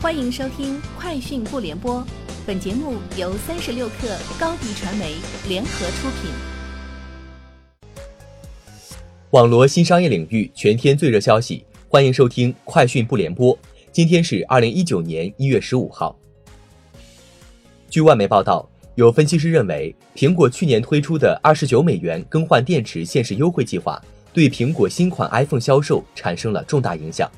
欢迎收听《快讯不联播》，本节目由三十六克高低传媒联合出品。网罗新商业领域全天最热消息，欢迎收听《快讯不联播》。今天是二零一九年一月十五号。据外媒报道，有分析师认为，苹果去年推出的二十九美元更换电池限时优惠计划，对苹果新款 iPhone 销售产生了重大影响。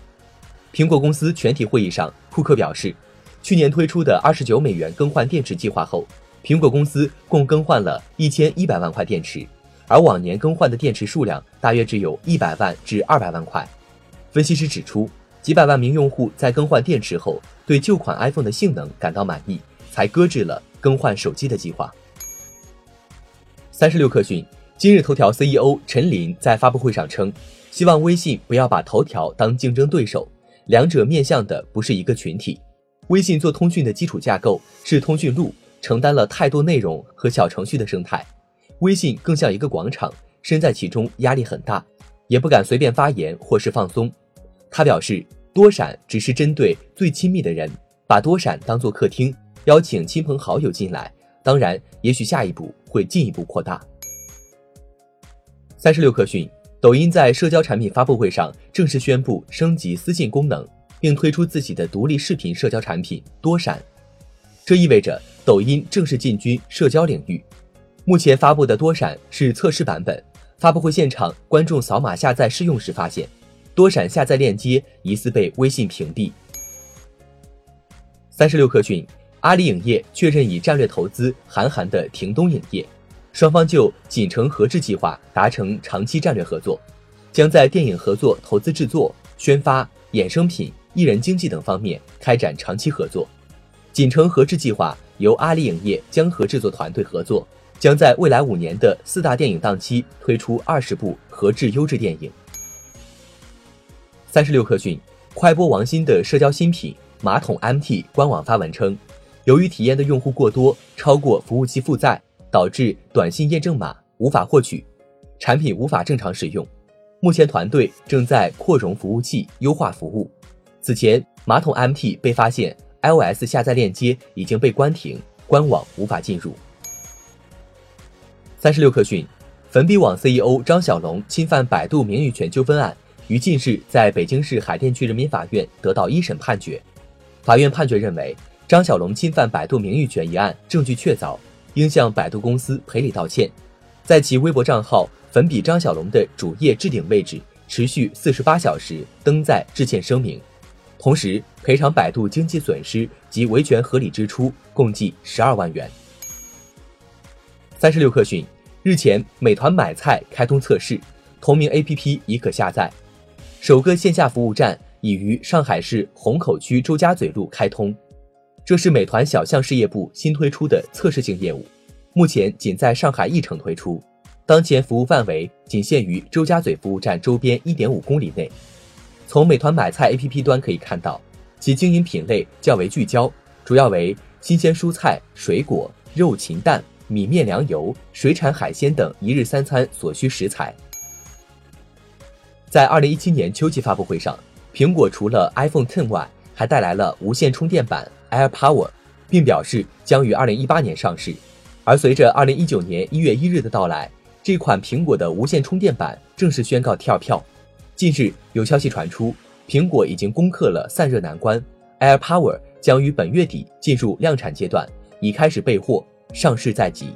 苹果公司全体会议上，库克表示，去年推出的二十九美元更换电池计划后，苹果公司共更换了一千一百万块电池，而往年更换的电池数量大约只有一百万至二百万块。分析师指出，几百万名用户在更换电池后，对旧款 iPhone 的性能感到满意，才搁置了更换手机的计划。三十六氪讯，今日头条 CEO 陈林在发布会上称，希望微信不要把头条当竞争对手。两者面向的不是一个群体。微信做通讯的基础架构是通讯录，承担了太多内容和小程序的生态。微信更像一个广场，身在其中压力很大，也不敢随便发言或是放松。他表示，多闪只是针对最亲密的人，把多闪当做客厅，邀请亲朋好友进来。当然，也许下一步会进一步扩大。三十六氪讯。抖音在社交产品发布会上正式宣布升级私信功能，并推出自己的独立视频社交产品多闪。这意味着抖音正式进军社交领域。目前发布的多闪是测试版本。发布会现场，观众扫码下载试用时发现，多闪下载链接疑似被微信屏蔽。三十六氪讯，阿里影业确认已战略投资韩寒的庭东影业。双方就锦城合制计划达成长期战略合作，将在电影合作、投资制作、宣发、衍生品、艺人经纪等方面开展长期合作。锦城合制计划由阿里影业江河制作团队合作，将在未来五年的四大电影档期推出二十部合制优质电影。三十六氪讯，快播王鑫的社交新品马桶 MT 官网发文称，由于体验的用户过多，超过服务器负载。导致短信验证码无法获取，产品无法正常使用。目前团队正在扩容服务器，优化服务。此前，马桶 MT 被发现 iOS 下载链接已经被关停，官网无法进入。三十六氪讯，粉笔网 CEO 张小龙侵犯百度名誉权纠纷案于近日在北京市海淀区人民法院得到一审判决。法院判决认为，张小龙侵犯百度名誉权一案证据确凿。应向百度公司赔礼道歉，在其微博账号“粉笔张小龙”的主页置顶位置持续四十八小时登载致歉声明，同时赔偿百度经济损失及维权合理支出共计十二万元。三十六氪讯，日前美团买菜开通测试，同名 APP 已可下载，首个线下服务站已于上海市虹口区周家嘴路开通。这是美团小象事业部新推出的测试性业务，目前仅在上海一城推出，当前服务范围仅限于周家嘴服务站周边一点五公里内。从美团买菜 APP 端可以看到，其经营品类较为聚焦，主要为新鲜蔬菜、水果、肉禽蛋、米面粮油、水产海鲜等一日三餐所需食材。在二零一七年秋季发布会上，苹果除了 iPhone Ten 外，还带来了无线充电板。Air Power，并表示将于二零一八年上市。而随着二零一九年一月一日的到来，这款苹果的无线充电板正式宣告跳票。近日有消息传出，苹果已经攻克了散热难关，Air Power 将于本月底进入量产阶段，已开始备货，上市在即。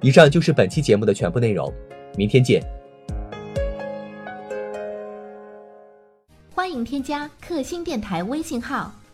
以上就是本期节目的全部内容，明天见。欢迎添加克星电台微信号。